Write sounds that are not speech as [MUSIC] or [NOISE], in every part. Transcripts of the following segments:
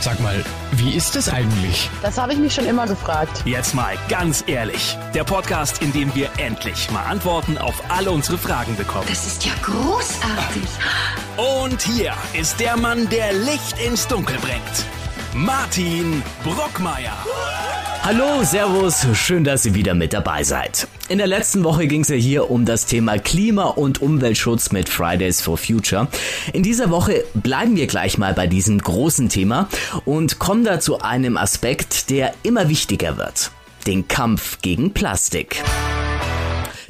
Sag mal, wie ist es eigentlich? Das habe ich mich schon immer gefragt. Jetzt mal ganz ehrlich. Der Podcast, in dem wir endlich mal Antworten auf alle unsere Fragen bekommen. Das ist ja großartig. Und hier ist der Mann, der Licht ins Dunkel bringt. Martin Brockmeier. Hallo, Servus, schön, dass ihr wieder mit dabei seid. In der letzten Woche ging es ja hier um das Thema Klima- und Umweltschutz mit Fridays for Future. In dieser Woche bleiben wir gleich mal bei diesem großen Thema und kommen da zu einem Aspekt, der immer wichtiger wird. Den Kampf gegen Plastik.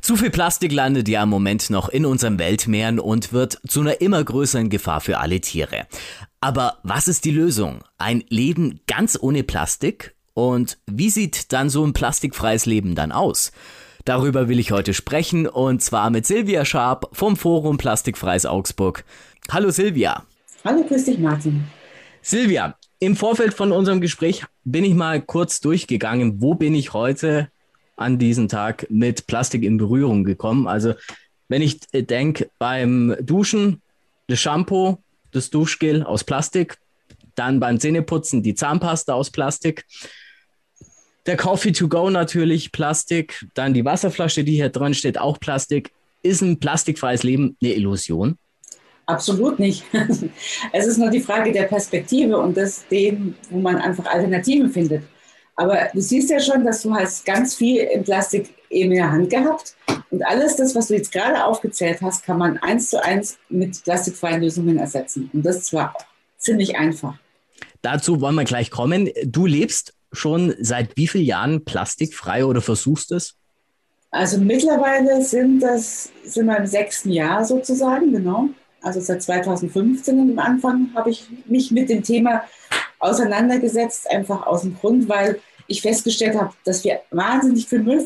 Zu viel Plastik landet ja im Moment noch in unseren Weltmeeren und wird zu einer immer größeren Gefahr für alle Tiere. Aber was ist die Lösung? Ein Leben ganz ohne Plastik? Und wie sieht dann so ein plastikfreies Leben dann aus? Darüber will ich heute sprechen und zwar mit Silvia Scharp vom Forum Plastikfreies Augsburg. Hallo Silvia. Hallo, grüß dich Martin. Silvia, im Vorfeld von unserem Gespräch bin ich mal kurz durchgegangen, wo bin ich heute an diesem Tag mit Plastik in Berührung gekommen. Also wenn ich denke beim Duschen, das Shampoo, das Duschgel aus Plastik, dann beim Zähneputzen die Zahnpasta aus Plastik, der Coffee to go natürlich Plastik, dann die Wasserflasche, die hier drin steht, auch Plastik. Ist ein plastikfreies Leben eine Illusion? Absolut nicht. [LAUGHS] Es ist nur die Frage der Perspektive und das dem, wo man einfach Alternativen findet. Aber du siehst ja schon, dass du hast ganz viel in Plastik eben in der Hand gehabt. Und alles das, was du jetzt gerade aufgezählt hast, kann man eins zu eins mit plastikfreien Lösungen ersetzen. Und das zwar ziemlich einfach. Dazu wollen wir gleich kommen. Du lebst schon seit wie vielen Jahren plastikfrei oder versuchst es? Also mittlerweile sind das, sind wir im sechsten Jahr sozusagen, genau. Also seit 2015 am Anfang habe ich mich mit dem Thema auseinandergesetzt, einfach aus dem Grund, weil ich festgestellt habe, dass wir wahnsinnig viel Müll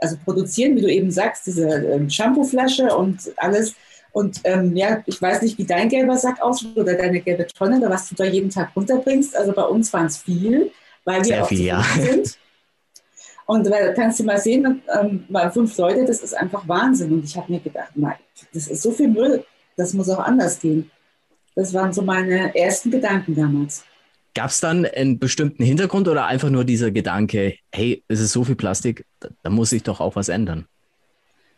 also produzieren, wie du eben sagst, diese ähm, Shampooflasche und alles. Und ähm, ja, ich weiß nicht, wie dein gelber Sack aussieht oder deine gelbe Tonne oder was du da jeden Tag runterbringst. Also bei uns waren es viel, weil wir Sehr auch viel, ja. sind. Und da kannst du mal sehen, ähm, bei fünf Leute, das ist einfach Wahnsinn. Und ich habe mir gedacht, nein, das ist so viel Müll, das muss auch anders gehen. Das waren so meine ersten Gedanken damals. Gab es dann einen bestimmten Hintergrund oder einfach nur dieser Gedanke, hey, es ist so viel Plastik, da, da muss sich doch auch was ändern?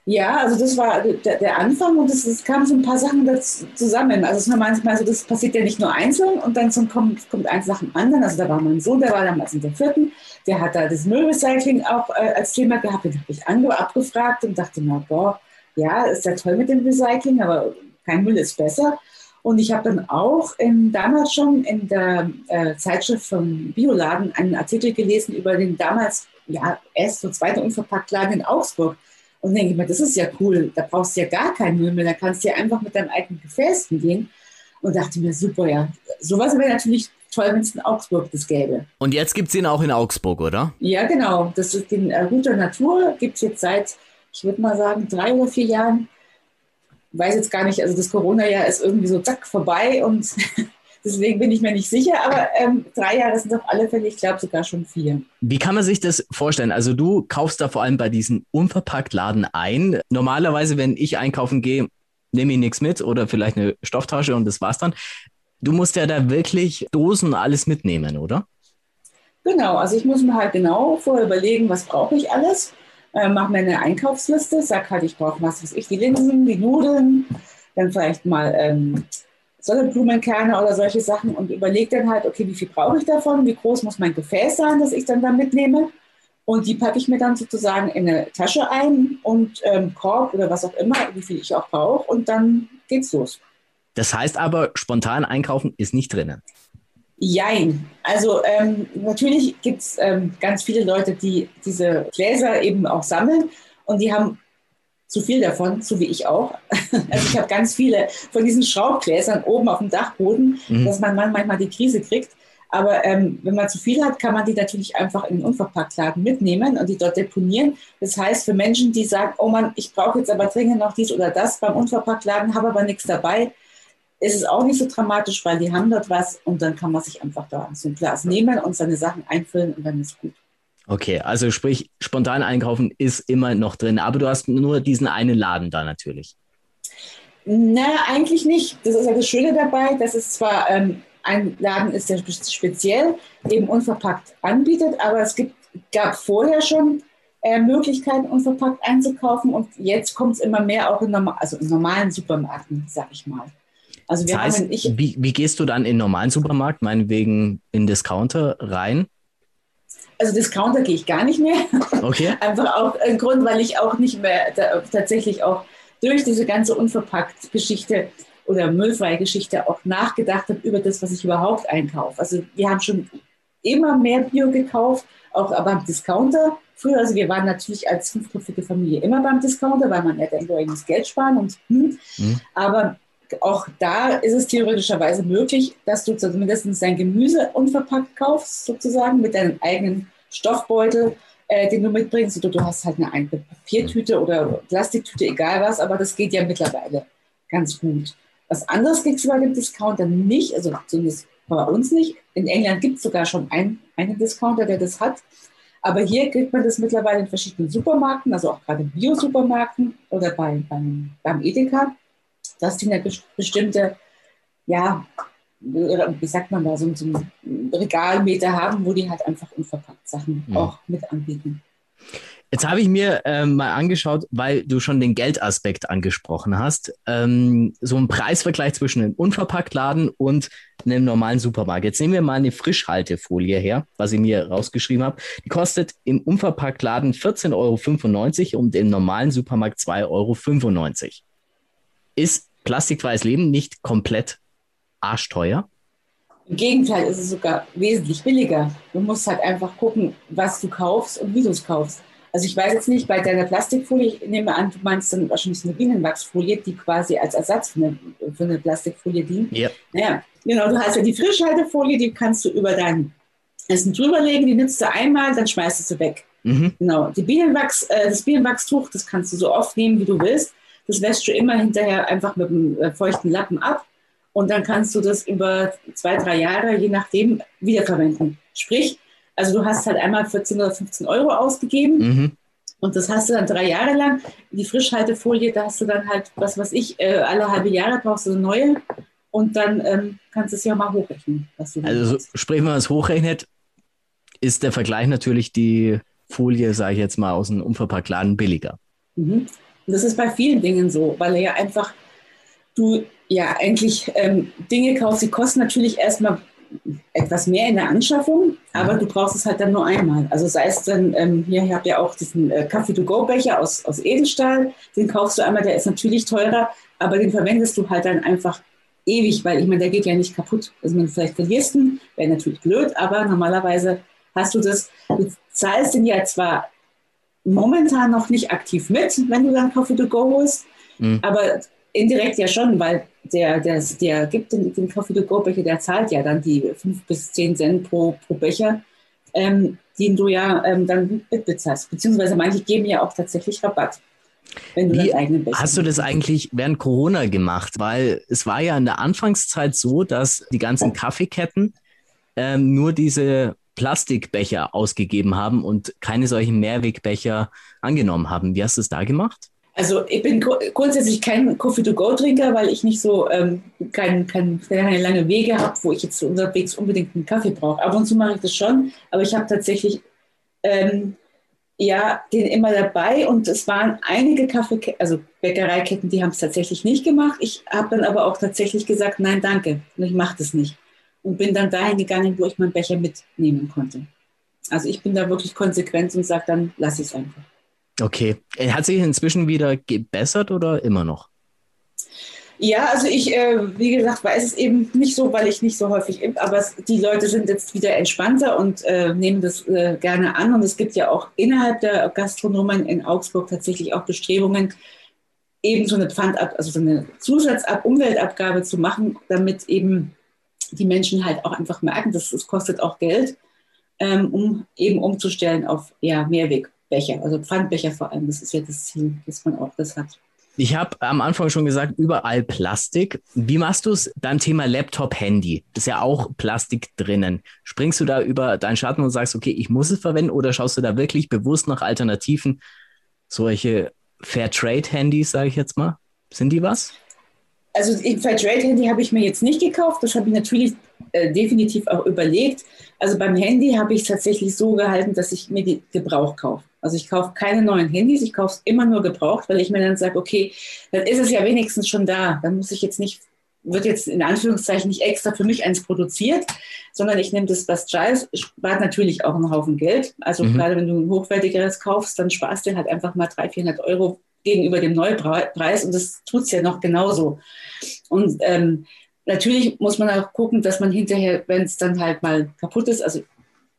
Ja, also das war der, der Anfang und es, kamen so ein paar Sachen dazu zusammen. Also es ist manchmal so, das passiert ja nicht nur einzeln und dann so kommt, kommt eins nach dem anderen. Also da war mein Sohn, der war damals in der vierten, der hat da das Müllrecycling auch äh, als Thema gehabt. Den habe ich ange abgefragt und dachte mir, boah, ja, ist ja toll mit dem Recycling, aber kein Müll ist besser. Und ich habe dann auch in, damals schon in der äh, Zeitschrift vom Bioladen einen Artikel gelesen über den damals ja, erst und zweiten Unverpacktladen in Augsburg. Und denke ich mir, das ist ja cool, da brauchst du ja gar keinen Müll mehr, da kannst du ja einfach mit deinem eigenen Gefäß gehen. Und dachte mir, super, ja, sowas wäre natürlich toll, wenn es in Augsburg das gäbe. Und jetzt gibt es ihn auch in Augsburg, oder? Ja, genau. Das ist den äh, Router Natur, gibt es jetzt seit, ich würde mal sagen, drei oder vier Jahren. Weiß jetzt gar nicht, also das Corona-Jahr ist irgendwie so zack vorbei und [LAUGHS] Deswegen bin ich mir nicht sicher, aber ähm, drei Jahre sind auf alle Fälle, ich glaube sogar schon vier. Wie kann man sich das vorstellen? Also du kaufst da vor allem bei diesen Unverpacktladen ein. Normalerweise, wenn ich einkaufen gehe, nehme ich nichts mit oder vielleicht eine Stofftasche und das war's dann. Du musst ja da wirklich Dosen alles mitnehmen, oder? Genau, also ich muss mir halt genau vorher überlegen, was brauche ich alles. Äh, mache mir eine Einkaufsliste, sag halt, ich brauche was weiß ich, die Linsen, die Nudeln, dann vielleicht mal ähm, Sonnenblumenkerne oder solche Sachen und überlege dann halt, okay, wie viel brauche ich davon, wie groß muss mein Gefäß sein, das ich dann da mitnehme. Und die packe ich mir dann sozusagen in eine Tasche ein und ähm, Korb oder was auch immer, wie viel ich auch brauche. Und dann geht's los. Das heißt aber, spontan einkaufen ist nicht drinnen. Jein. Also ähm, natürlich gibt es ähm, ganz viele Leute, die diese Gläser eben auch sammeln und die haben zu viel davon, so wie ich auch. [LAUGHS] Also ich habe ganz viele von diesen Schraubgläsern oben auf dem Dachboden, mhm. dass man manchmal die Krise kriegt. Aber ähm, wenn man zu viel hat, kann man die natürlich einfach in den Unverpacktladen mitnehmen und die dort deponieren. Das heißt, für Menschen, die sagen, oh Mann, ich brauche jetzt aber dringend noch dies oder das beim Unverpacktladen, habe aber nichts dabei, ist es auch nicht so dramatisch, weil die haben dort was und dann kann man sich einfach da so ein Glas nehmen und seine Sachen einfüllen und dann ist gut. Okay, also sprich, spontan einkaufen ist immer noch drin, aber du hast nur diesen einen Laden da natürlich. Na, eigentlich nicht. Das ist ja das Schöne dabei, dass es zwar ähm, ein Laden ist, der speziell eben unverpackt anbietet, aber es gibt, gab vorher schon äh, Möglichkeiten, unverpackt einzukaufen und jetzt kommt es immer mehr auch in, normal, also in normalen Supermärkten, sag ich mal. Also wir das heißt, haben ich, wie, wie gehst du dann in normalen Supermarkt, meinetwegen in Discounter rein? Also Discounter gehe ich gar nicht mehr. Okay. [LAUGHS] Einfach auch ein Grund, weil ich auch nicht mehr da, tatsächlich auch durch diese ganze unverpackt Geschichte oder müllfreie Geschichte auch nachgedacht habe über das, was ich überhaupt einkaufe. Also wir haben schon immer mehr Bio gekauft, auch beim Discounter früher. Also wir waren natürlich als fünfköpfige Familie immer beim Discounter, weil man ja dann das Geld sparen und hm. Mhm. Aber auch da ist es theoretischerweise möglich, dass du zumindest dein Gemüse unverpackt kaufst, sozusagen mit deinem eigenen Stoffbeutel, äh, den du mitbringst. Oder du hast halt eine, eine Papiertüte oder Plastiktüte, egal was, aber das geht ja mittlerweile ganz gut. Was anderes kriegst du bei dem Discounter nicht, also zumindest bei uns nicht. In England gibt es sogar schon ein, einen Discounter, der das hat. Aber hier kriegt man das mittlerweile in verschiedenen Supermärkten, also auch gerade Bio-Supermärkten oder bei, beim, beim Edeka, dass die eine bestimmte, ja, wie sagt man da, so, so einen Regalmeter haben, wo die halt einfach unverpackt Sachen ja. auch mit anbieten. Jetzt habe ich mir ähm, mal angeschaut, weil du schon den Geldaspekt angesprochen hast, ähm, so ein Preisvergleich zwischen einem Unverpacktladen und einem normalen Supermarkt. Jetzt nehmen wir mal eine Frischhaltefolie her, was ich mir rausgeschrieben habe. Die kostet im Unverpacktladen 14,95 Euro und im normalen Supermarkt 2,95 Euro. Ist plastikfreies Leben nicht komplett arschteuer? Im Gegenteil ist es sogar wesentlich billiger. Du musst halt einfach gucken, was du kaufst und wie du es kaufst. Also ich weiß jetzt nicht, bei deiner Plastikfolie, ich nehme an, du meinst dann wahrscheinlich eine Bienenwachsfolie, die quasi als Ersatz für eine, für eine Plastikfolie dient. Ja. ja. Genau, du hast ja die Frischhaltefolie, die kannst du über dein Essen drüberlegen, die nützt du einmal, dann schmeißt du sie weg. Mhm. Genau. Die Bienenwachs, äh, das Bienenwachstuch, das kannst du so oft nehmen, wie du willst. Das wäschst du immer hinterher einfach mit einem äh, feuchten Lappen ab und dann kannst du das über zwei, drei Jahre, je nachdem, wiederverwenden. Sprich, also du hast halt einmal 14 oder 15 Euro ausgegeben mhm. und das hast du dann drei Jahre lang. Die Frischhaltefolie, da hast du dann halt, was weiß ich, äh, alle halbe Jahre brauchst du eine neue und dann ähm, kannst du es ja mal hochrechnen. also so, sprich, wenn man es hochrechnet, ist der Vergleich natürlich die Folie, sage ich jetzt mal, aus einem Unverpacktladen billiger. Mhm. Und das ist bei vielen Dingen so, weil er ja einfach, du ja eigentlich ähm, Dinge kaufst, die kosten natürlich erstmal etwas mehr in der Anschaffung, aber du brauchst es halt dann nur einmal. Also sei es dann, ähm, hier, ich habe ja auch diesen äh, Kaffee-to-go-Becher aus, aus Edelstahl, den kaufst du einmal, der ist natürlich teurer, aber den verwendest du halt dann einfach ewig, weil ich meine, der geht ja nicht kaputt. Also man vielleicht verlierst ihn, wäre natürlich blöd, aber normalerweise hast du das, du zahlst den ja zwar momentan noch nicht aktiv mit, wenn du dann Coffee-to-go holst, mhm. aber indirekt ja schon, weil der, der, der gibt den, den Coffee-to-go-Becher, der zahlt ja dann die 5 bis 10 Cent pro, pro Becher, ähm, den du ja ähm, dann mitbezahlst. Beziehungsweise manche geben ja auch tatsächlich Rabatt. Wie Becher hast du das eigentlich während Corona gemacht? Weil es war ja in der Anfangszeit so, dass die ganzen Kaffeeketten ähm, nur diese Plastikbecher ausgegeben haben und keine solchen Mehrwegbecher angenommen haben. Wie hast du es da gemacht? Also ich bin grundsätzlich kein Coffee-to-go-Trinker, weil ich nicht so ähm, kein, kein, keine lange Wege habe, wo ich jetzt unterwegs unbedingt einen Kaffee brauche. Ab und zu mache ich das schon, aber ich habe tatsächlich ähm, ja den immer dabei und es waren einige Kaffee, also Bäckereiketten, die haben es tatsächlich nicht gemacht. Ich habe dann aber auch tatsächlich gesagt, nein, danke, ich mache das nicht und bin dann dahin gegangen, wo ich meinen Becher mitnehmen konnte. Also ich bin da wirklich konsequent und sage dann, lass es einfach. Okay. Äh, hat sich inzwischen wieder gebessert oder immer noch? Ja, also ich, äh, wie gesagt, weiß es eben nicht so, weil ich nicht so häufig impfe, aber es, die Leute sind jetzt wieder entspannter und äh, nehmen das äh, gerne an. Und es gibt ja auch innerhalb der Gastronomen in Augsburg tatsächlich auch Bestrebungen, eben so eine Pfandab, also so eine Zusatzab Umweltabgabe zu machen, damit eben die Menschen halt auch einfach merken, dass es kostet auch Geld, ähm, um eben umzustellen auf ja, Mehrweg. Becher, also Pfandbecher vor allem. Das ist ja das Ziel, dass man auch das hat. Ich habe am Anfang schon gesagt, überall Plastik. Wie machst du es beim Thema Laptop, Handy? Das ist ja auch Plastik drinnen. Springst du da über deinen Schatten und sagst, okay, ich muss es verwenden oder schaust du da wirklich bewusst nach Alternativen? Solche Fairtrade-Handys, sage ich jetzt mal. Sind die was? Also Fairtrade-Handy habe ich mir jetzt nicht gekauft. Das habe ich natürlich äh, definitiv auch überlegt. Also beim Handy habe ich es tatsächlich so gehalten, dass ich mir die Gebrauch kaufe. Also ich kaufe keine neuen Handys, ich kaufe es immer nur gebraucht, weil ich mir dann sage, okay, dann ist es ja wenigstens schon da. Dann muss ich jetzt nicht, wird jetzt in Anführungszeichen nicht extra für mich eins produziert, sondern ich nehme das, was da ist, spart natürlich auch einen Haufen Geld. Also mhm. gerade wenn du ein hochwertigeres kaufst, dann sparst du halt einfach mal 300, 400 Euro gegenüber dem Neupreis und das tut es ja noch genauso. Und ähm, natürlich muss man auch gucken, dass man hinterher, wenn es dann halt mal kaputt ist, also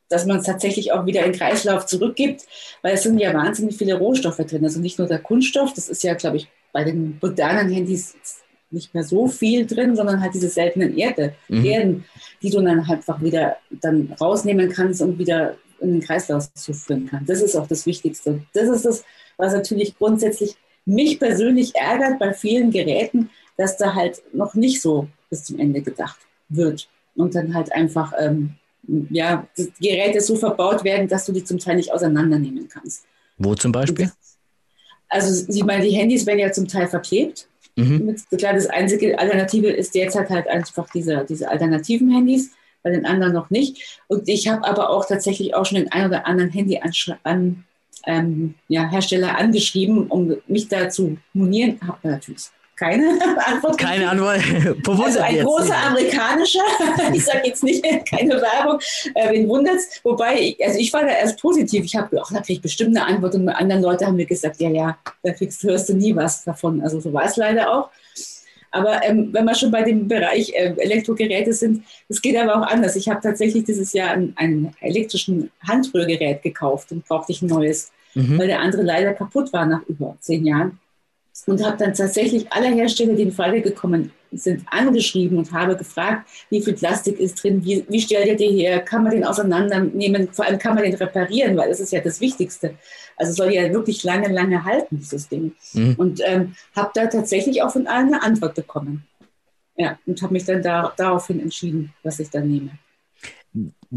dass man es tatsächlich auch wieder in den Kreislauf zurückgibt, weil es sind ja wahnsinnig viele Rohstoffe drin. Also nicht nur der Kunststoff, das ist ja, glaube ich, bei den modernen Handys nicht mehr so viel drin, sondern halt diese seltenen Erde, mhm. Erden, die du dann halt einfach wieder dann rausnehmen kannst und wieder in den Kreislauf zuführen kannst. Das ist auch das Wichtigste. Das ist das, was natürlich grundsätzlich mich persönlich ärgert bei vielen Geräten, dass da halt noch nicht so bis zum Ende gedacht wird und dann halt einfach ähm, ja, die Geräte so verbaut werden, dass du die zum Teil nicht auseinandernehmen kannst. Wo zum Beispiel? Also ich meine, die Handys werden ja zum Teil verklebt. Mhm. Klar, das einzige Alternative ist derzeit halt einfach diese, diese alternativen Handys, bei den anderen noch nicht. Und ich habe aber auch tatsächlich auch schon den ein oder anderen Handy an, ähm, ja, Hersteller angeschrieben, um mich da zu monieren. Habe natürlich keine [LAUGHS] Antwort. Keine Antwort. [LAUGHS] also ein großer amerikanischer, [LAUGHS] ich sage jetzt nicht, keine Werbung, äh, wen wundert's. Wobei, also ich war da erst positiv. Ich habe gedacht, da kriege ich bestimmt eine Antwort. Und andere Leute haben mir gesagt, ja, ja, da kriegst, hörst du nie was davon. Also so war es leider auch. Aber ähm, wenn wir schon bei dem Bereich äh, Elektrogeräte sind, es geht aber auch anders. Ich habe tatsächlich dieses Jahr ein, ein elektrischen Handrührgerät gekauft und brauchte ich ein neues, mhm. weil der andere leider kaputt war nach über zehn Jahren und habe dann tatsächlich alle Hersteller, die in Frage gekommen sind, angeschrieben und habe gefragt, wie viel Plastik ist drin, wie, wie stellt ihr den her, kann man den auseinandernehmen, vor allem kann man den reparieren, weil das ist ja das Wichtigste. Also soll ja wirklich lange, lange halten, dieses Ding. Mhm. Und ähm, habe da tatsächlich auch von allen eine Antwort bekommen. Ja, und habe mich dann da, daraufhin entschieden, was ich dann nehme.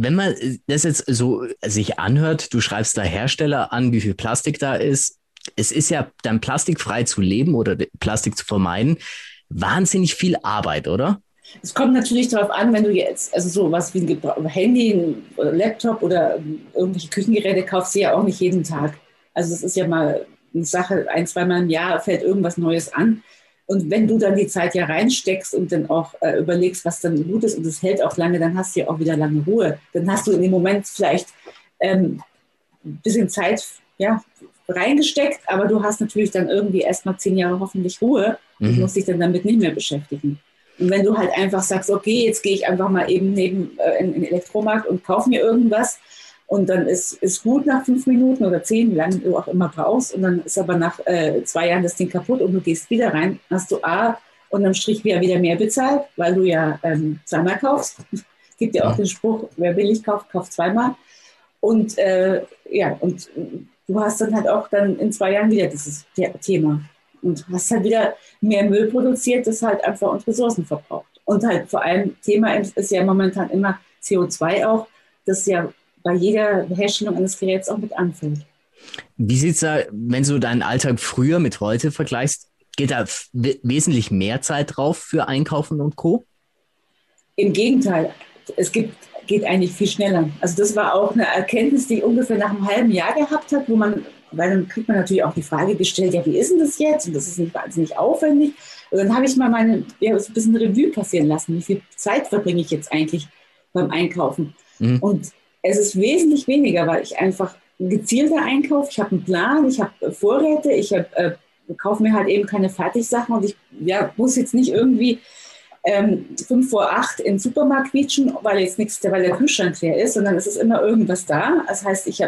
Wenn man das jetzt so sich anhört, du schreibst da Hersteller an, wie viel Plastik da ist, es ist ja dann plastikfrei zu leben oder Plastik zu vermeiden, wahnsinnig viel Arbeit, oder? Es kommt natürlich darauf an, wenn du jetzt, also so was wie ein Handy, ein Laptop oder irgendwelche Küchengeräte kaufst du ja auch nicht jeden Tag. Also es ist ja mal eine Sache, ein, zweimal im Jahr fällt irgendwas Neues an. Und wenn du dann die Zeit ja reinsteckst und dann auch äh, überlegst, was dann gut ist und es hält auch lange, dann hast du ja auch wieder lange Ruhe. Dann hast du in dem Moment vielleicht ähm, ein bisschen Zeit ja, reingesteckt, aber du hast natürlich dann irgendwie erstmal zehn Jahre hoffentlich Ruhe und mhm. musst dich dann damit nicht mehr beschäftigen. Und wenn du halt einfach sagst, okay, jetzt gehe ich einfach mal eben neben äh, in, in den Elektromarkt und kaufe mir irgendwas und dann ist, ist gut nach fünf Minuten oder zehn, wie lange du auch immer brauchst und dann ist aber nach äh, zwei Jahren das Ding kaputt und du gehst wieder rein, hast du A unterm Strich wieder, wieder mehr bezahlt, weil du ja ähm, zweimal kaufst. [LAUGHS] Gibt ja auch den Spruch, wer billig kauft, kauft zweimal. Und äh, ja, und du hast dann halt auch dann in zwei Jahren wieder dieses Thema und hast halt wieder mehr Müll produziert, das halt einfach und Ressourcen verbraucht. Und halt vor allem Thema ist ja momentan immer CO2 auch, das ja bei jeder Herstellung eines Geräts auch mit anfällt. Wie sieht es da, wenn du deinen Alltag früher mit heute vergleichst, geht da wesentlich mehr Zeit drauf für Einkaufen und Co? Im Gegenteil. Es gibt geht eigentlich viel schneller. Also das war auch eine Erkenntnis, die ich ungefähr nach einem halben Jahr gehabt hat, wo man, weil dann kriegt man natürlich auch die Frage gestellt, ja, wie ist denn das jetzt? Und das ist nicht wahnsinnig aufwendig. Und dann habe ich mal meine, ja, so ein bisschen Revue passieren lassen. Wie viel Zeit verbringe ich jetzt eigentlich beim Einkaufen? Mhm. Und es ist wesentlich weniger, weil ich einfach gezielter einkaufe. Ich habe einen Plan, ich habe Vorräte, ich habe, äh, kaufe mir halt eben keine Fertigsachen und ich ja, muss jetzt nicht irgendwie ähm, fünf vor acht in den Supermarkt quietschen, weil jetzt nichts, weil der Kühlschrank leer ist, sondern es ist immer irgendwas da. Das heißt, ich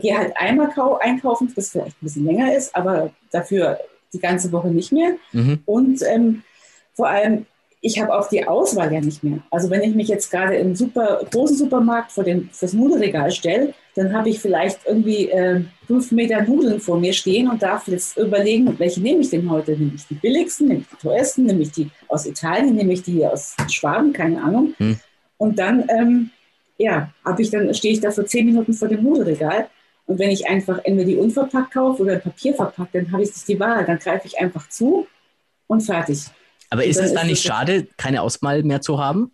gehe halt einmal einkaufen, das vielleicht ein bisschen länger ist, aber dafür die ganze Woche nicht mehr. Mhm. Und ähm, vor allem ich habe auch die Auswahl ja nicht mehr. Also wenn ich mich jetzt gerade im super großen Supermarkt vor den, das Nudelregal stelle, dann habe ich vielleicht irgendwie äh, fünf Meter Nudeln vor mir stehen und darf jetzt überlegen, welche nehme ich denn heute? Nehme ich die billigsten, nehme ich die teuersten, nehme ich die aus Italien, nehme ich die aus Schwaben, keine Ahnung. Hm. Und dann, ähm, ja, habe ich dann stehe ich da für zehn Minuten vor dem Nudelregal und wenn ich einfach entweder die unverpackt kaufe oder Papier verpackt, dann habe ich nicht die Wahl. Dann greife ich einfach zu und fertig. Aber ist es dann nicht schade, keine Auswahl mehr zu haben?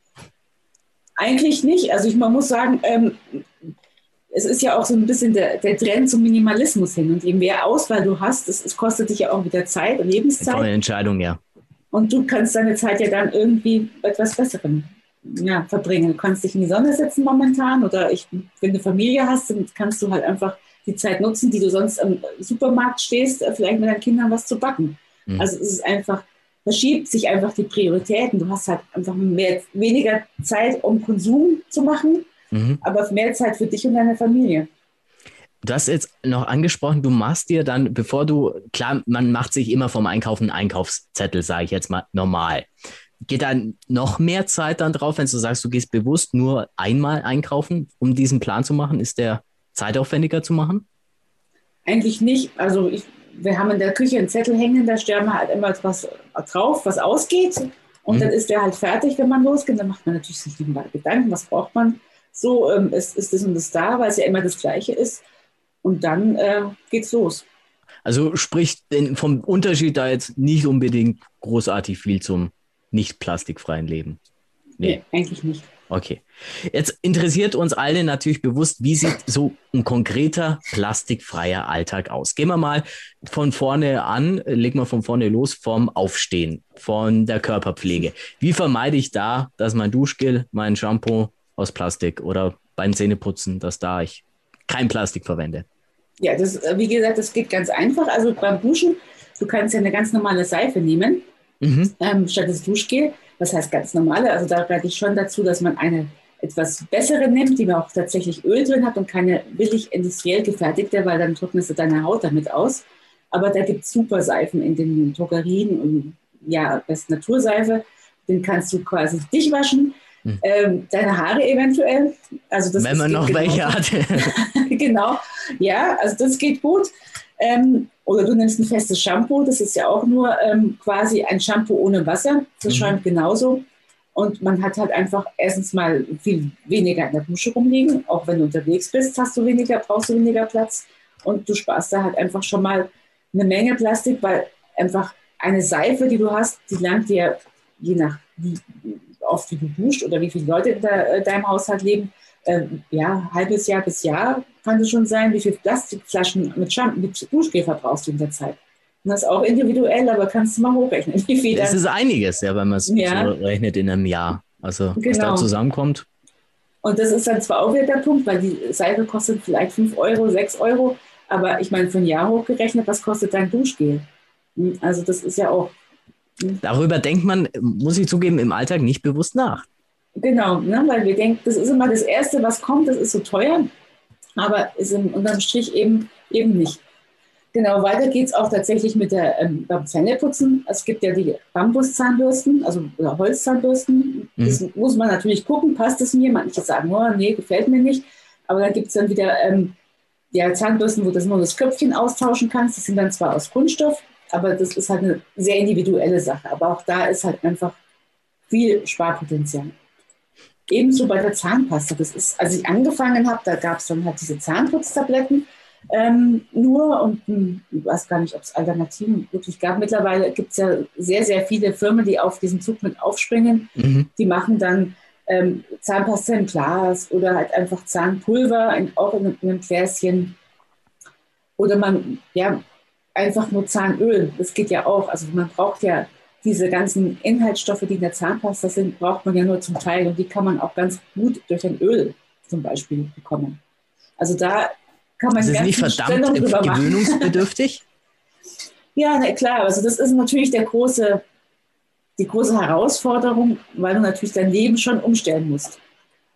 Eigentlich nicht. Also ich, man muss sagen, ähm, es ist ja auch so ein bisschen der, der Trend zum Minimalismus hin. Und je mehr Auswahl du hast, es, es kostet dich ja auch wieder Zeit und Lebenszeit. Eine Entscheidung, ja. Und du kannst deine Zeit ja dann irgendwie etwas Besseren ja, verbringen. Du kannst dich in die Sonne setzen momentan oder ich, wenn du Familie hast, dann kannst du halt einfach die Zeit nutzen, die du sonst am Supermarkt stehst, äh, vielleicht mit deinen Kindern was zu backen. Mhm. Also es ist einfach, verschiebt sich einfach die Prioritäten. Du hast halt einfach mehr, weniger Zeit, um Konsum zu machen, mhm. aber mehr Zeit für dich und deine Familie. Du hast jetzt noch angesprochen, du machst dir dann, bevor du, klar, man macht sich immer vom Einkaufen einen Einkaufszettel, sage ich jetzt mal normal. Geht dann noch mehr Zeit dann drauf, wenn du sagst, du gehst bewusst nur einmal einkaufen, um diesen Plan zu machen? Ist der zeitaufwendiger zu machen? Eigentlich nicht. Also ich, wir haben in der Küche einen Zettel hängen, da stellen wir halt immer etwas drauf, was ausgeht. Und mhm. dann ist der halt fertig, wenn man losgeht. Dann macht man natürlich sich Gedanken, was braucht man. So ähm, ist, ist das und das da, weil es ja immer das Gleiche ist. Und dann äh, geht's los. Also sprich vom Unterschied da jetzt nicht unbedingt großartig viel zum nicht plastikfreien Leben. Nee, nee eigentlich nicht. Okay. Jetzt interessiert uns alle natürlich bewusst, wie sieht so ein konkreter plastikfreier Alltag aus? Gehen wir mal von vorne an, legen wir von vorne los vom Aufstehen, von der Körperpflege. Wie vermeide ich da, dass mein Duschgel, mein Shampoo aus Plastik oder beim Zähneputzen, dass da ich kein Plastik verwende? Ja, das, wie gesagt, das geht ganz einfach. Also beim Duschen, du kannst ja eine ganz normale Seife nehmen, mhm. ähm, statt das Duschgel was heißt ganz normale? Also da rate ich schon dazu, dass man eine etwas bessere nimmt, die auch tatsächlich Öl drin hat und keine billig industriell gefertigte, weil dann trocknest du deine Haut damit aus. Aber da gibt es super Seifen in den Drogerien und ja, das Naturseife. Den kannst du quasi dich waschen, hm. ähm, deine Haare eventuell. Also das Wenn man noch welche hat. [LAUGHS] genau, ja, also das geht gut. Ähm, oder du nimmst ein festes Shampoo, das ist ja auch nur ähm, quasi ein Shampoo ohne Wasser. Das mhm. schäumt genauso. Und man hat halt einfach erstens mal viel weniger in der Dusche rumliegen. Auch wenn du unterwegs bist, hast du weniger, brauchst du weniger Platz. Und du sparst da halt einfach schon mal eine Menge Plastik, weil einfach eine Seife, die du hast, die langt dir, je nach wie oft wie du duscht oder wie viele Leute in äh, deinem Haushalt leben, äh, ja, halbes Jahr bis Jahr kann es schon sein, wie viele Plastikflaschen mit, Shampoo, mit Duschgel verbrauchst du in der Zeit. Und das ist auch individuell, aber kannst du mal hochrechnen, [LAUGHS] wie viel. Das ist einiges, ja, wenn man es ja. so rechnet in einem Jahr. Also, genau. was da genau. zusammenkommt. Und das ist dann zwar auch wieder der Punkt, weil die Seife kostet vielleicht 5 Euro, 6 Euro, aber ich meine, für ein Jahr hochgerechnet, was kostet dein Duschgel? Hm, also, das ist ja auch. Darüber denkt man, muss ich zugeben, im Alltag nicht bewusst nach. Genau, ne, weil wir denken, das ist immer das Erste, was kommt, das ist so teuer, aber ist im unterm Strich eben, eben nicht. Genau, weiter geht es auch tatsächlich mit der ähm, beim Zähneputzen. Es gibt ja die Bambuszahnbürsten, also oder Holzzahnbürsten. Mhm. Das muss man natürlich gucken, passt es mir? Manche sagen, oh, nee, gefällt mir nicht. Aber da gibt es dann wieder ähm, ja, Zahnbürsten, wo du nur das Köpfchen austauschen kannst. Die sind dann zwar aus Kunststoff, aber das ist halt eine sehr individuelle Sache. Aber auch da ist halt einfach viel Sparpotenzial. Ebenso bei der Zahnpasta. Das ist, als ich angefangen habe, da gab es dann halt diese Zahnputztabletten ähm, nur und hm, ich weiß gar nicht, ob es Alternativen wirklich gab. Mittlerweile gibt es ja sehr, sehr viele Firmen, die auf diesen Zug mit aufspringen. Mhm. Die machen dann ähm, Zahnpasta im Glas oder halt einfach Zahnpulver in, auch in, in einem Gläschen. Oder man, ja, einfach nur Zahnöl. Das geht ja auch. Also man braucht ja diese ganzen Inhaltsstoffe, die in der Zahnpasta sind, braucht man ja nur zum Teil und die kann man auch ganz gut durch ein Öl zum Beispiel bekommen. Also da kann man das ist nicht verdammt gewöhnungsbedürftig? [LAUGHS] ja, na klar. Also das ist natürlich der große, die große Herausforderung, weil du natürlich dein Leben schon umstellen musst.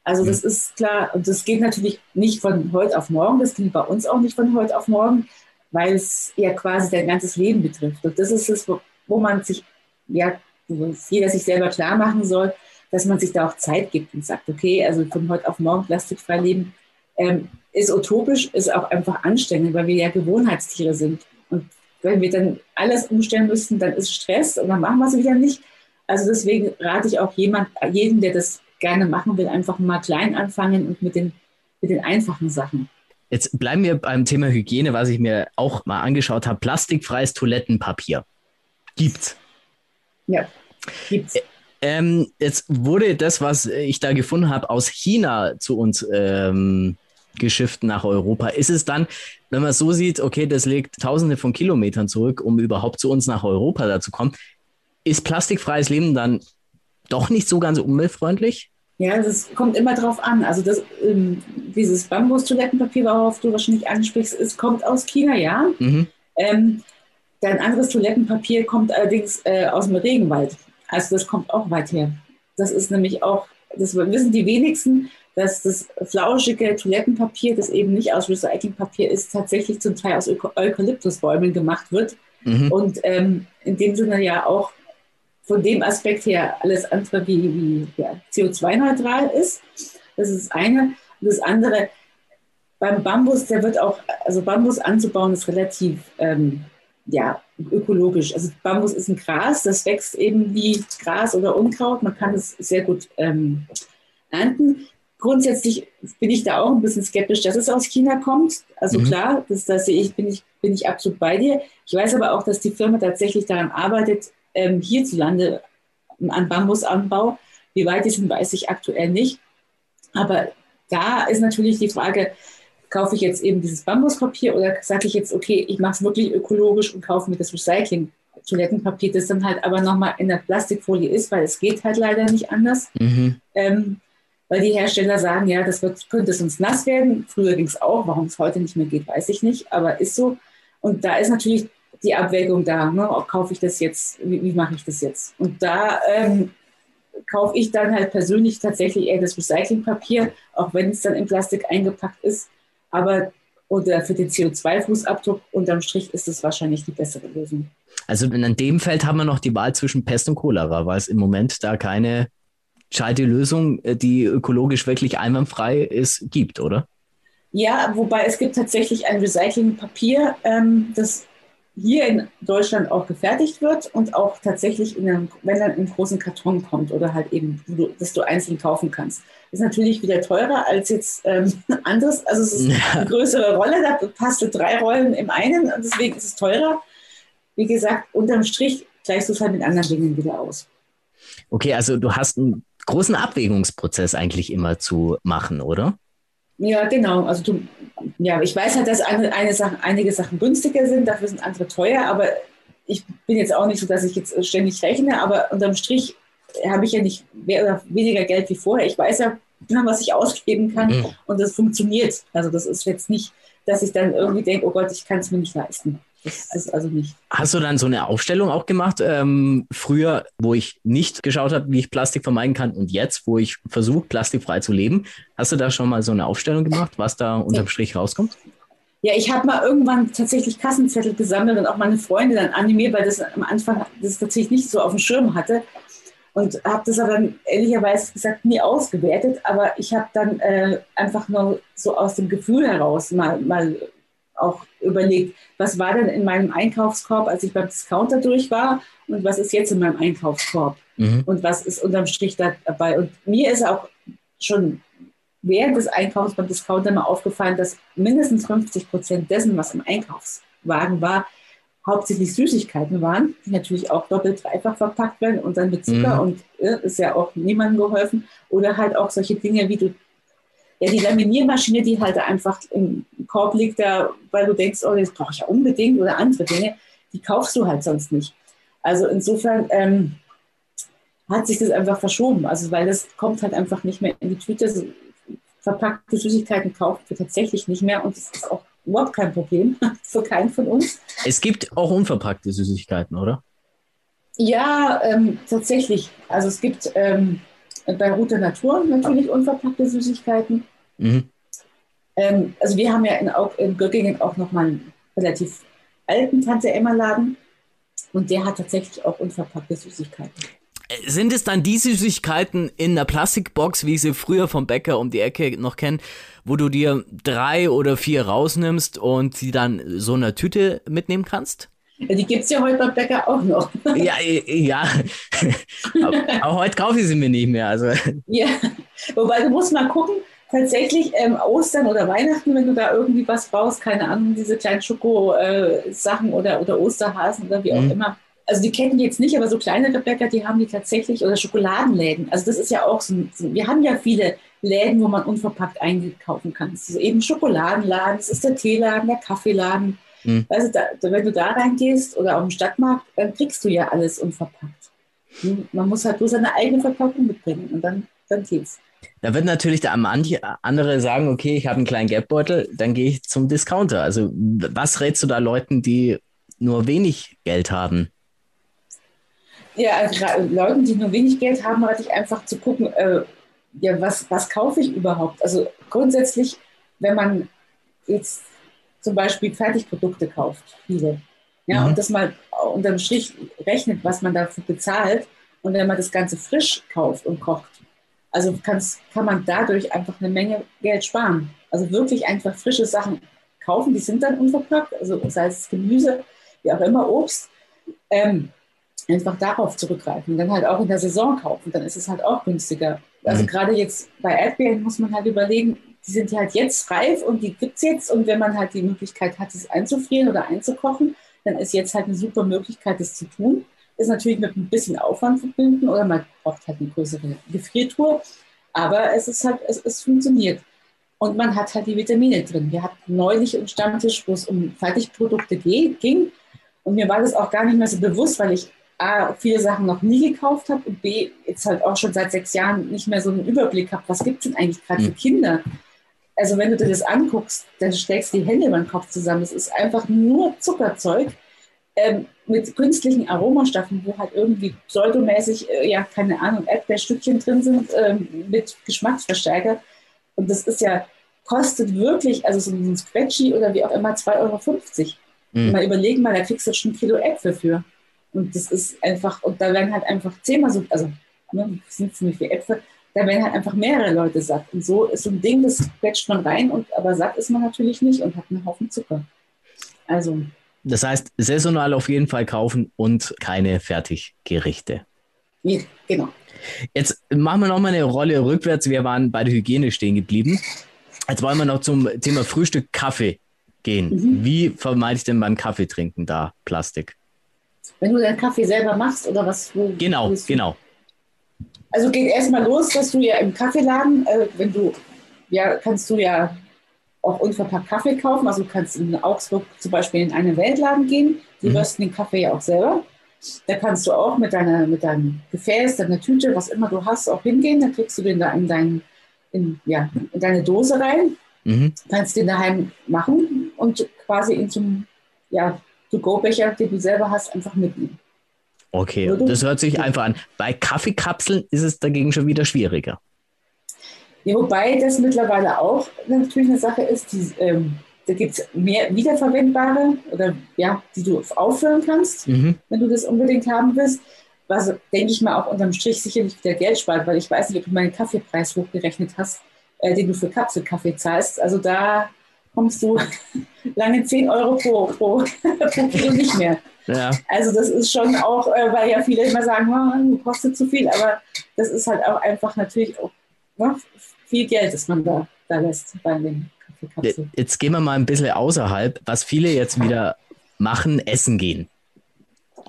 Also das mhm. ist klar und das geht natürlich nicht von heute auf morgen. Das ging bei uns auch nicht von heute auf morgen, weil es ja quasi dein ganzes Leben betrifft. Und das ist es, wo man sich ja, jeder sich selber klar machen soll, dass man sich da auch Zeit gibt und sagt, okay, also von heute auf morgen plastikfrei leben ähm, ist utopisch, ist auch einfach anstrengend, weil wir ja Gewohnheitstiere sind. Und wenn wir dann alles umstellen müssen, dann ist Stress und dann machen wir es wieder nicht. Also deswegen rate ich auch jemand, jedem, der das gerne machen will, einfach mal klein anfangen und mit den, mit den einfachen Sachen. Jetzt bleiben wir beim Thema Hygiene, was ich mir auch mal angeschaut habe. Plastikfreies Toilettenpapier. Gibt's. Ja, gibt's. Ähm, jetzt wurde das, was ich da gefunden habe, aus China zu uns ähm, geschifft nach Europa. Ist es dann, wenn man so sieht, okay, das legt tausende von Kilometern zurück, um überhaupt zu uns nach Europa da zu kommen, ist plastikfreies Leben dann doch nicht so ganz umweltfreundlich? Ja, das kommt immer drauf an. Also das, ähm, dieses Bambus-Toilettenpapier, worauf du wahrscheinlich ansprichst, es kommt aus China, ja. Mhm. Ähm, dein anderes Toilettenpapier kommt allerdings äh, aus dem Regenwald. Also das kommt auch weit her. Das ist nämlich auch, das wissen die wenigsten, dass das flauschige Toilettenpapier, das eben nicht aus Recyclingpapier ist, tatsächlich zum Teil aus Eukalyptusbäumen gemacht wird. Mhm. Und ähm, in dem Sinne ja auch von dem Aspekt her alles andere wie, wie ja, CO2-neutral ist. Das ist das eine. Und das andere, beim Bambus, der wird auch, also Bambus anzubauen ist relativ ähm, ja, ökologisch. Also Bambus ist ein Gras, das wächst eben wie Gras oder Unkraut. Man kann es sehr gut ähm, ernten. Grundsätzlich bin ich da auch ein bisschen skeptisch, dass es aus China kommt. Also mhm. klar, das, das sehe ich, bin ich, bin ich absolut bei dir. Ich weiß aber auch, dass die Firma tatsächlich daran arbeitet, ähm, hierzulande an Bambusanbau. Wie weit die sind, weiß ich aktuell nicht. Aber da ist natürlich die Frage, kaufe ich jetzt eben dieses Bambuspapier oder sage ich jetzt, okay, ich mache es wirklich ökologisch und kaufe mir das Recycling-Toilettenpapier, das dann halt aber nochmal in der Plastikfolie ist, weil es geht halt leider nicht anders. Mhm. Ähm, weil die Hersteller sagen, ja, das wird, könnte sonst nass werden. Früher ging es auch, warum es heute nicht mehr geht, weiß ich nicht, aber ist so. Und da ist natürlich die Abwägung da. Ne? Ob kaufe ich das jetzt, wie, wie mache ich das jetzt? Und da ähm, kaufe ich dann halt persönlich tatsächlich eher das Recyclingpapier, auch wenn es dann in Plastik eingepackt ist. Aber oder für den CO2-Fußabdruck unterm Strich ist es wahrscheinlich die bessere Lösung. Also in dem Feld haben wir noch die Wahl zwischen Pest und Cholera, weil es im Moment da keine gescheite Lösung, äh, die ökologisch wirklich einwandfrei ist, gibt, oder? Ja, wobei es gibt tatsächlich ein Recyclingpapier, ähm, das hier in Deutschland auch gefertigt wird und auch tatsächlich, in einem, wenn dann in großen Karton kommt oder halt eben, du, dass du einzeln kaufen kannst. Ist natürlich wieder teurer als jetzt ähm, [LAUGHS] anderes. Also es ist ja. eine größere Rolle, da passt du drei Rollen im einen und deswegen ist es teurer. Wie gesagt, unterm Strich gleichst du es halt mit anderen Dingen wieder aus. Okay, also du hast einen großen Abwägungsprozess eigentlich immer zu machen, oder? Ja, genau. Also du, ja, ich weiß halt, dass eine, eine Sache, einige Sachen günstiger sind, dafür sind andere teuer, aber ich bin jetzt auch nicht so, dass ich jetzt ständig rechne, aber unterm Strich habe ich ja nicht mehr oder weniger Geld wie vorher. Ich weiß ja, was ich ausgeben kann mhm. und das funktioniert. Also das ist jetzt nicht, dass ich dann irgendwie denke, oh Gott, ich kann es mir nicht leisten. Das ist also nicht. Hast du dann so eine Aufstellung auch gemacht, ähm, früher, wo ich nicht geschaut habe, wie ich Plastik vermeiden kann und jetzt, wo ich versuche, plastikfrei zu leben? Hast du da schon mal so eine Aufstellung gemacht, was da unterm Strich rauskommt? Ja, ich habe mal irgendwann tatsächlich Kassenzettel gesammelt und auch meine Freunde dann animiert, weil das am Anfang das tatsächlich nicht so auf dem Schirm hatte. Und habe das aber ehrlicherweise gesagt nie ausgewertet, aber ich habe dann äh, einfach nur so aus dem Gefühl heraus mal, mal auch überlegt, was war denn in meinem Einkaufskorb, als ich beim Discounter durch war und was ist jetzt in meinem Einkaufskorb mhm. und was ist unterm Strich dabei. Und mir ist auch schon während des Einkaufs beim Discounter mal aufgefallen, dass mindestens 50 Prozent dessen, was im Einkaufswagen war, hauptsächlich Süßigkeiten waren, die natürlich auch doppelt, dreifach verpackt werden und dann mit Zucker mhm. und äh, ist ja auch niemandem geholfen. Oder halt auch solche Dinge, wie du ja, die Laminiermaschine, die halt einfach im Korb liegt, da, weil du denkst, oh, das brauche ich ja unbedingt oder andere Dinge, die kaufst du halt sonst nicht. Also insofern ähm, hat sich das einfach verschoben. Also weil das kommt halt einfach nicht mehr in die Tüte. Verpackte Süßigkeiten kaufen wir tatsächlich nicht mehr und das ist auch überhaupt kein Problem [LAUGHS] für keinen von uns. Es gibt auch unverpackte Süßigkeiten, oder? Ja, ähm, tatsächlich. Also es gibt ähm, bei Route Natur natürlich unverpackte Süßigkeiten. Mhm. Ähm, also wir haben ja in, in Göttingen auch nochmal einen relativ alten Tante Emma Laden und der hat tatsächlich auch unverpackte Süßigkeiten. Sind es dann die Süßigkeiten in der Plastikbox, wie ich sie früher vom Bäcker um die Ecke noch kenne, wo du dir drei oder vier rausnimmst und sie dann so in einer Tüte mitnehmen kannst? Die gibt es ja heute beim Bäcker auch noch. Ja, ja. [LAUGHS] aber, heute kaufe ich sie mir nicht mehr. Also. Ja, wobei du musst mal gucken, tatsächlich ähm, Ostern oder Weihnachten, wenn du da irgendwie was brauchst, keine Ahnung, diese kleinen Schoko-Sachen äh, oder, oder Osterhasen oder wie auch mhm. immer, also die Ketten jetzt nicht, aber so kleinere Bäcker, die haben die tatsächlich, oder Schokoladenläden. Also das ist ja auch so, so wir haben ja viele Läden, wo man unverpackt einkaufen kann. Es ist eben Schokoladenladen, es ist der Teeladen, der Kaffeeladen. Mhm. Also da, wenn du da reingehst oder auf dem Stadtmarkt, dann kriegst du ja alles unverpackt. Hm, man muss halt nur seine eigene Verpackung mitbringen und dann, dann geht's. Da wird natürlich der andere sagen, okay, ich habe einen kleinen Geldbeutel, dann gehe ich zum Discounter. Also was rätst du da Leuten, die nur wenig Geld haben? Ja, also Leuten, die nur wenig Geld haben, rate ich einfach zu gucken, äh, ja, was, was kaufe ich überhaupt? Also grundsätzlich, wenn man jetzt zum Beispiel Fertigprodukte kauft, viele, ja, mhm. und das mal unterm Strich rechnet, was man dafür bezahlt, und wenn man das Ganze frisch kauft und kocht, also kann man dadurch einfach eine Menge Geld sparen. Also wirklich einfach frische Sachen kaufen, die sind dann unverpackt, also sei es Gemüse, wie auch immer, Obst. Ähm, einfach darauf zurückgreifen und dann halt auch in der Saison kaufen, dann ist es halt auch günstiger. Also mhm. gerade jetzt bei Erdbeeren muss man halt überlegen, die sind halt jetzt reif und die gibt es jetzt und wenn man halt die Möglichkeit hat, es einzufrieren oder einzukochen, dann ist jetzt halt eine super Möglichkeit, das zu tun. Ist natürlich mit ein bisschen Aufwand verbunden oder man braucht halt eine größere Gefriertour, aber es ist halt, es, es funktioniert. Und man hat halt die Vitamine drin. Wir hatten neulich einen Stammtisch, wo es um Fertigprodukte ging. Und mir war das auch gar nicht mehr so bewusst, weil ich A, viele Sachen noch nie gekauft habe und B, jetzt halt auch schon seit sechs Jahren nicht mehr so einen Überblick habe, was gibt es denn eigentlich gerade für hm. Kinder? Also wenn du dir das anguckst, dann steckst du die Hände über den Kopf zusammen. Es ist einfach nur Zuckerzeug ähm, mit künstlichen Aromastoffen, wo halt irgendwie pseudomäßig, äh, ja, keine Ahnung, Erdbeerstückchen drin sind ähm, mit Geschmacksverstärker. Und das ist ja, kostet wirklich, also so ein Squetschi oder wie auch immer, 2,50 Euro. Mhm. Mal überlegen mal, da kriegst du schon ein Kilo Äpfel für. Und das ist einfach, und da werden halt einfach zehnmal so, also ne, sind ziemlich viele Äpfel, da werden halt einfach mehrere Leute satt. Und so ist so ein Ding, das quetscht man rein, und, aber satt ist man natürlich nicht und hat einen Haufen Zucker. Also. Das heißt, saisonal auf jeden Fall kaufen und keine Fertiggerichte. Ja, genau. Jetzt machen wir nochmal eine Rolle rückwärts. Wir waren bei der Hygiene stehen geblieben. Jetzt wollen wir noch zum Thema Frühstück Kaffee gehen. Mhm. Wie vermeide ich denn beim Kaffee trinken da Plastik? Wenn du deinen Kaffee selber machst oder was? Wo, genau, genau. Also geht erstmal los, dass du ja im Kaffeeladen, äh, wenn du, ja, kannst du ja auch unverpackt Kaffee kaufen. Also du kannst in Augsburg zum Beispiel in einen Weltladen gehen, die mhm. rösten den Kaffee ja auch selber. Da kannst du auch mit, deiner, mit deinem Gefäß, deiner Tüte, was immer du hast, auch hingehen. Dann kriegst du den da in, dein, in, ja, in deine Dose rein. Mhm. Kannst den daheim machen und quasi in zum ja, To-Go-Becher, den du selber hast, einfach mitnehmen. Okay, das hört sich einfach an. Bei Kaffeekapseln ist es dagegen schon wieder schwieriger. Ja, wobei das mittlerweile auch natürlich eine Sache ist, die, ähm, da gibt es mehr wiederverwendbare oder ja, die du auffüllen kannst, mhm. wenn du das unbedingt haben willst. Was, denke ich mal, auch unterm Strich sicherlich wieder Geld spart, weil ich weiß nicht, ob du meinen Kaffeepreis hochgerechnet hast, äh, den du für Kapselkaffee zahlst. Also da kommst du [LAUGHS] lange 10 Euro pro, pro, [LAUGHS] pro Kilo nicht mehr. Ja. Also das ist schon auch, äh, weil ja viele immer sagen, oh, kostet zu viel, aber das ist halt auch einfach natürlich auch ne, viel Geld, das man da, da lässt bei den Kaffeekapseln. Jetzt gehen wir mal ein bisschen außerhalb, was viele jetzt wieder machen, essen gehen.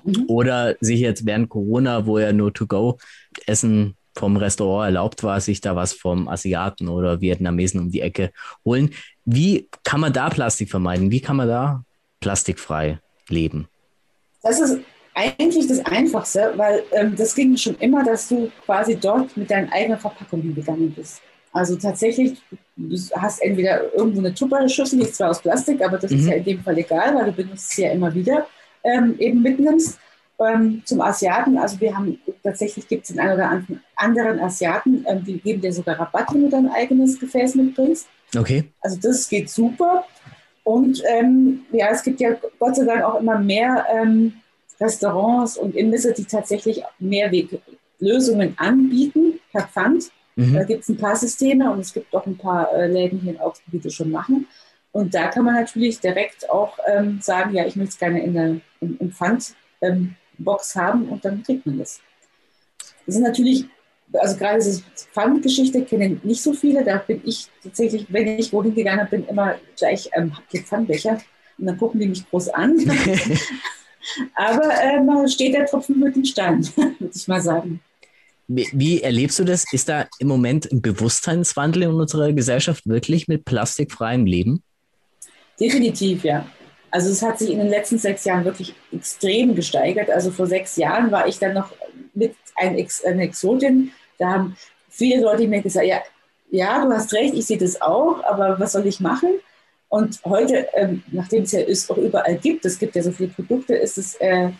Mhm. Oder sich jetzt während Corona, wo ja nur to go Essen vom Restaurant erlaubt war, sich da was vom Asiaten oder Vietnamesen um die Ecke holen. Wie kann man da Plastik vermeiden? Wie kann man da plastikfrei leben? Das ist eigentlich das Einfachste, weil ähm, das ging schon immer, dass du quasi dort mit deinen eigenen Verpackungen hingegangen bist. Also tatsächlich, du hast entweder irgendwo eine Tupperschüssel, die ist zwar aus Plastik, aber das mhm. ist ja in dem Fall egal, weil du benutzt sie ja immer wieder, ähm, eben mitnimmst ähm, zum Asiaten. Also wir haben tatsächlich gibt es den einen oder anderen Asiaten, ähm, die geben dir sogar Rabatt, wenn du dein eigenes Gefäß mitbringst. Okay. Also das geht super. Und ähm, ja, es gibt ja Gott sei Dank auch immer mehr ähm, Restaurants und Imbisse, die tatsächlich Mehrweglösungen anbieten per Pfand. Mhm. Da gibt es ein paar Systeme und es gibt auch ein paar äh, Läden hier in Augsburg, die das schon machen. Und da kann man natürlich direkt auch ähm, sagen, ja, ich möchte es gerne in der, im Pfand ähm, haben und dann kriegt man das. Das sind natürlich, also gerade diese Pfandgeschichte kennen nicht so viele. Da bin ich tatsächlich, wenn ich wohin gegangen bin, immer gleich ähm, Pfandbecher. Und dann gucken die mich groß an. [LAUGHS] Aber äh, man steht der Tropfen mit dem Stein, [LAUGHS] würde ich mal sagen. Wie, wie, erlebst du das? Ist da im Moment ein Bewusstseinswandel in unserer Gesellschaft wirklich mit plastikfreiem Leben? Definitiv, ja. Also es hat sich in den letzten sechs Jahren wirklich extrem gesteigert. Also vor sechs Jahren war ich dann noch mit ein Ex eine Exotin. Da haben viele Leute mir gesagt, ja, ja, du hast recht, ich sehe das auch, aber was soll ich machen? Und heute, ähm, nachdem es ja es auch überall gibt, es gibt ja so viele Produkte, ist es äh,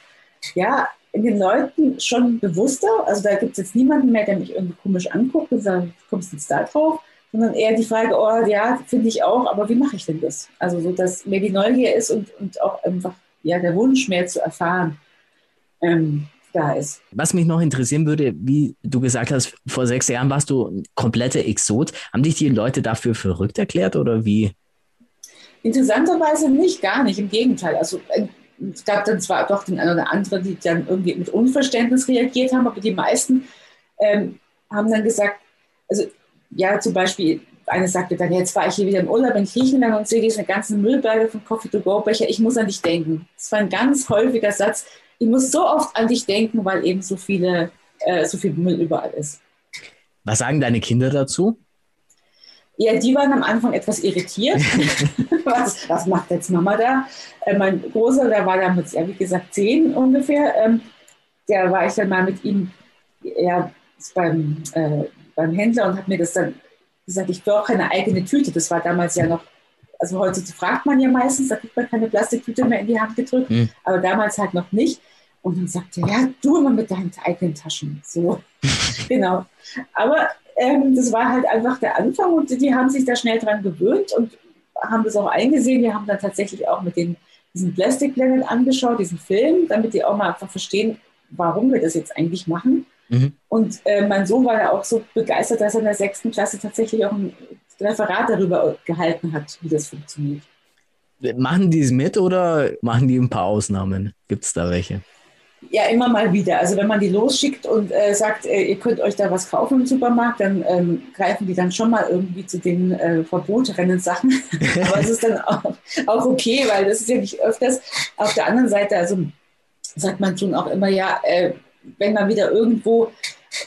ja in den Leuten schon bewusster. Also da gibt es jetzt niemanden mehr, der mich irgendwie komisch anguckt und sagt, kommst du jetzt da drauf? Sondern eher die Frage, oh ja, finde ich auch, aber wie mache ich denn das? Also so, dass mir die Neugier ist und, und auch einfach ja, der Wunsch mehr zu erfahren ähm, da ist. Was mich noch interessieren würde, wie du gesagt hast, vor sechs Jahren warst du ein kompletter Exot. Haben dich die Leute dafür verrückt erklärt oder wie? Interessanterweise nicht, gar nicht. Im Gegenteil. Also äh, es gab dann zwar doch den einen oder anderen, die dann irgendwie mit Unverständnis reagiert haben, aber die meisten ähm, haben dann gesagt, also ja, zum Beispiel, eine sagte dann, jetzt war ich hier wieder im Urlaub in Griechenland und sehe diese ganzen Müllberge von Coffee-to-Go-Becher, ich muss an dich denken. Das war ein ganz häufiger Satz. Ich muss so oft an dich denken, weil eben so viele, äh, so viel Müll überall ist. Was sagen deine Kinder dazu? Ja, die waren am Anfang etwas irritiert. [LAUGHS] was, was macht jetzt Mama da? Äh, mein Großer, der war damals, ja, wie gesagt, zehn ungefähr. Ähm, der war ich dann mal mit ihm ja, beim, äh, beim Händler und hat mir das dann gesagt, ich brauche keine eigene Tüte. Das war damals ja noch, also heute fragt man ja meistens, da kriegt man keine Plastiktüte mehr in die Hand gedrückt, mhm. aber damals halt noch nicht. Und dann sagte er, ja, du immer mit deinen eigenen Taschen. So, [LAUGHS] genau. Aber ähm, das war halt einfach der Anfang und die haben sich da schnell dran gewöhnt und haben das auch eingesehen. Wir haben dann tatsächlich auch mit den, diesen Plastic Planet angeschaut, diesen Film, damit die auch mal einfach verstehen, warum wir das jetzt eigentlich machen. Mhm. Und äh, mein Sohn war ja auch so begeistert, dass er in der sechsten Klasse tatsächlich auch ein Referat darüber gehalten hat, wie das funktioniert. Machen die es mit oder machen die ein paar Ausnahmen? Gibt es da welche? Ja, immer mal wieder. Also wenn man die losschickt und äh, sagt, äh, ihr könnt euch da was kaufen im Supermarkt, dann ähm, greifen die dann schon mal irgendwie zu den äh, verbotenen Sachen. [LAUGHS] Aber es ist dann auch, auch, okay, weil das ist ja nicht öfters. Auf der anderen Seite, also sagt man schon auch immer, ja, äh, wenn man wieder irgendwo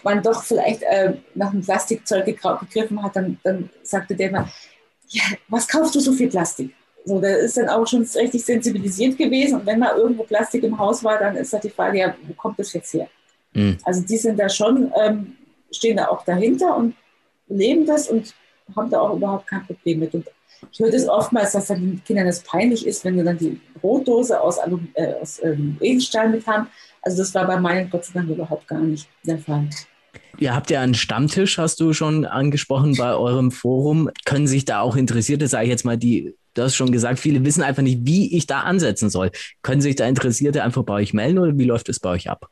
man doch vielleicht äh, nach einem Plastikzeug gegriffen hat, dann, dann sagte der mal, ja, was kaufst du so viel Plastik? So, der ist dann auch schon richtig sensibilisiert gewesen. Und wenn mal irgendwo Plastik im Haus war, dann ist halt die Frage, ja, wo kommt das jetzt her? Mhm. Also die sind da schon, ähm, stehen da auch dahinter und leben das und haben da auch überhaupt kein Problem mit. Und ich höre das oftmals, dass dann den Kindern das peinlich ist, wenn wir dann die Brotdose aus, äh, aus ähm, Edelstahl mit haben. Also das war bei meinen Gott sei Dank überhaupt gar nicht der Fall. Ihr habt ja einen Stammtisch, hast du schon angesprochen bei eurem Forum. Können sich da auch Interessierte, sage ich jetzt mal, die, du hast schon gesagt, viele wissen einfach nicht, wie ich da ansetzen soll. Können sich da Interessierte einfach bei euch melden oder wie läuft es bei euch ab?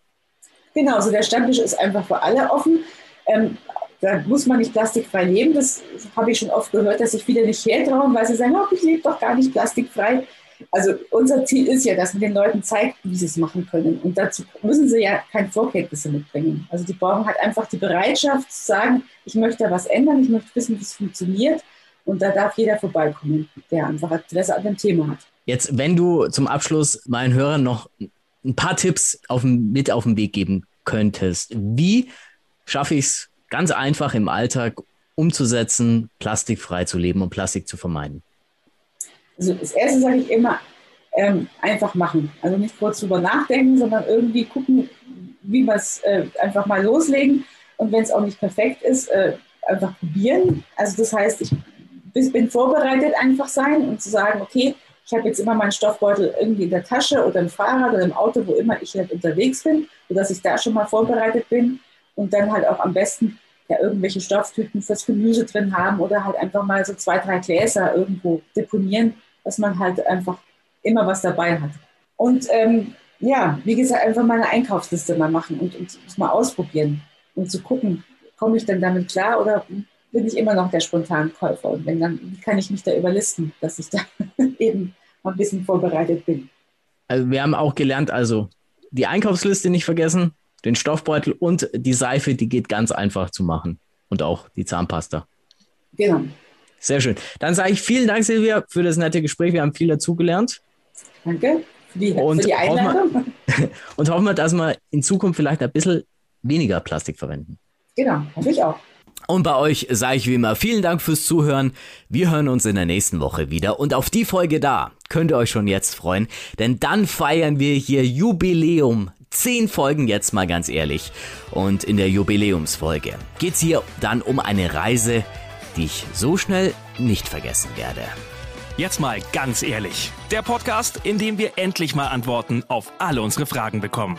Genau, also der Stammtisch ist einfach für alle offen. Ähm, da muss man nicht plastikfrei leben. Das habe ich schon oft gehört, dass sich viele nicht hertrauen, weil sie sagen, oh, ich lebe doch gar nicht plastikfrei. Also unser Ziel ist ja, dass man den Leuten zeigt, wie sie es machen können. Und dazu müssen sie ja keine Vorkenntnisse mitbringen. Also die brauchen halt einfach die Bereitschaft zu sagen, ich möchte was ändern, ich möchte wissen, wie es funktioniert. Und da darf jeder vorbeikommen, der einfach Interesse an dem Thema hat. Jetzt, wenn du zum Abschluss meinen Hörern noch ein paar Tipps auf, mit auf den Weg geben könntest, wie schaffe ich es ganz einfach im Alltag umzusetzen, plastikfrei zu leben und Plastik zu vermeiden? Also das Erste sage ich immer, ähm, einfach machen. Also nicht kurz drüber nachdenken, sondern irgendwie gucken, wie wir es äh, einfach mal loslegen. Und wenn es auch nicht perfekt ist, äh, einfach probieren. Also das heißt, ich bin vorbereitet einfach sein und zu sagen, okay, ich habe jetzt immer meinen Stoffbeutel irgendwie in der Tasche oder im Fahrrad oder im Auto, wo immer ich halt unterwegs bin, sodass ich da schon mal vorbereitet bin und dann halt auch am besten ja irgendwelche Stofftüten fürs Gemüse drin haben oder halt einfach mal so zwei, drei Gläser irgendwo deponieren, dass man halt einfach immer was dabei hat. Und ähm, ja, wie gesagt, einfach mal eine Einkaufsliste mal machen und, und mal ausprobieren und zu gucken, komme ich denn damit klar oder bin ich immer noch der Spontankäufer? Und wenn dann, wie kann ich mich da überlisten, dass ich da [LAUGHS] eben ein bisschen vorbereitet bin? Also wir haben auch gelernt, also die Einkaufsliste nicht vergessen, den Stoffbeutel und die Seife, die geht ganz einfach zu machen. Und auch die Zahnpasta. Genau. Sehr schön. Dann sage ich vielen Dank, Silvia, für das nette Gespräch. Wir haben viel dazugelernt. Danke. für die, Und für die hoffen wir- Einladung. [LAUGHS] Und hoffen wir, dass wir in Zukunft vielleicht ein bisschen weniger Plastik verwenden. Genau, hoffe ich auch. Und bei euch sage ich wie immer vielen Dank fürs Zuhören. Wir hören uns in der nächsten Woche wieder. Und auf die Folge da könnt ihr euch schon jetzt freuen, denn dann feiern wir hier Jubiläum. Zehn Folgen jetzt mal ganz ehrlich. Und in der Jubiläumsfolge geht's hier dann um eine Reise, die ich so schnell nicht vergessen werde. Jetzt mal ganz ehrlich. Der Podcast, in dem wir endlich mal Antworten auf alle unsere Fragen bekommen.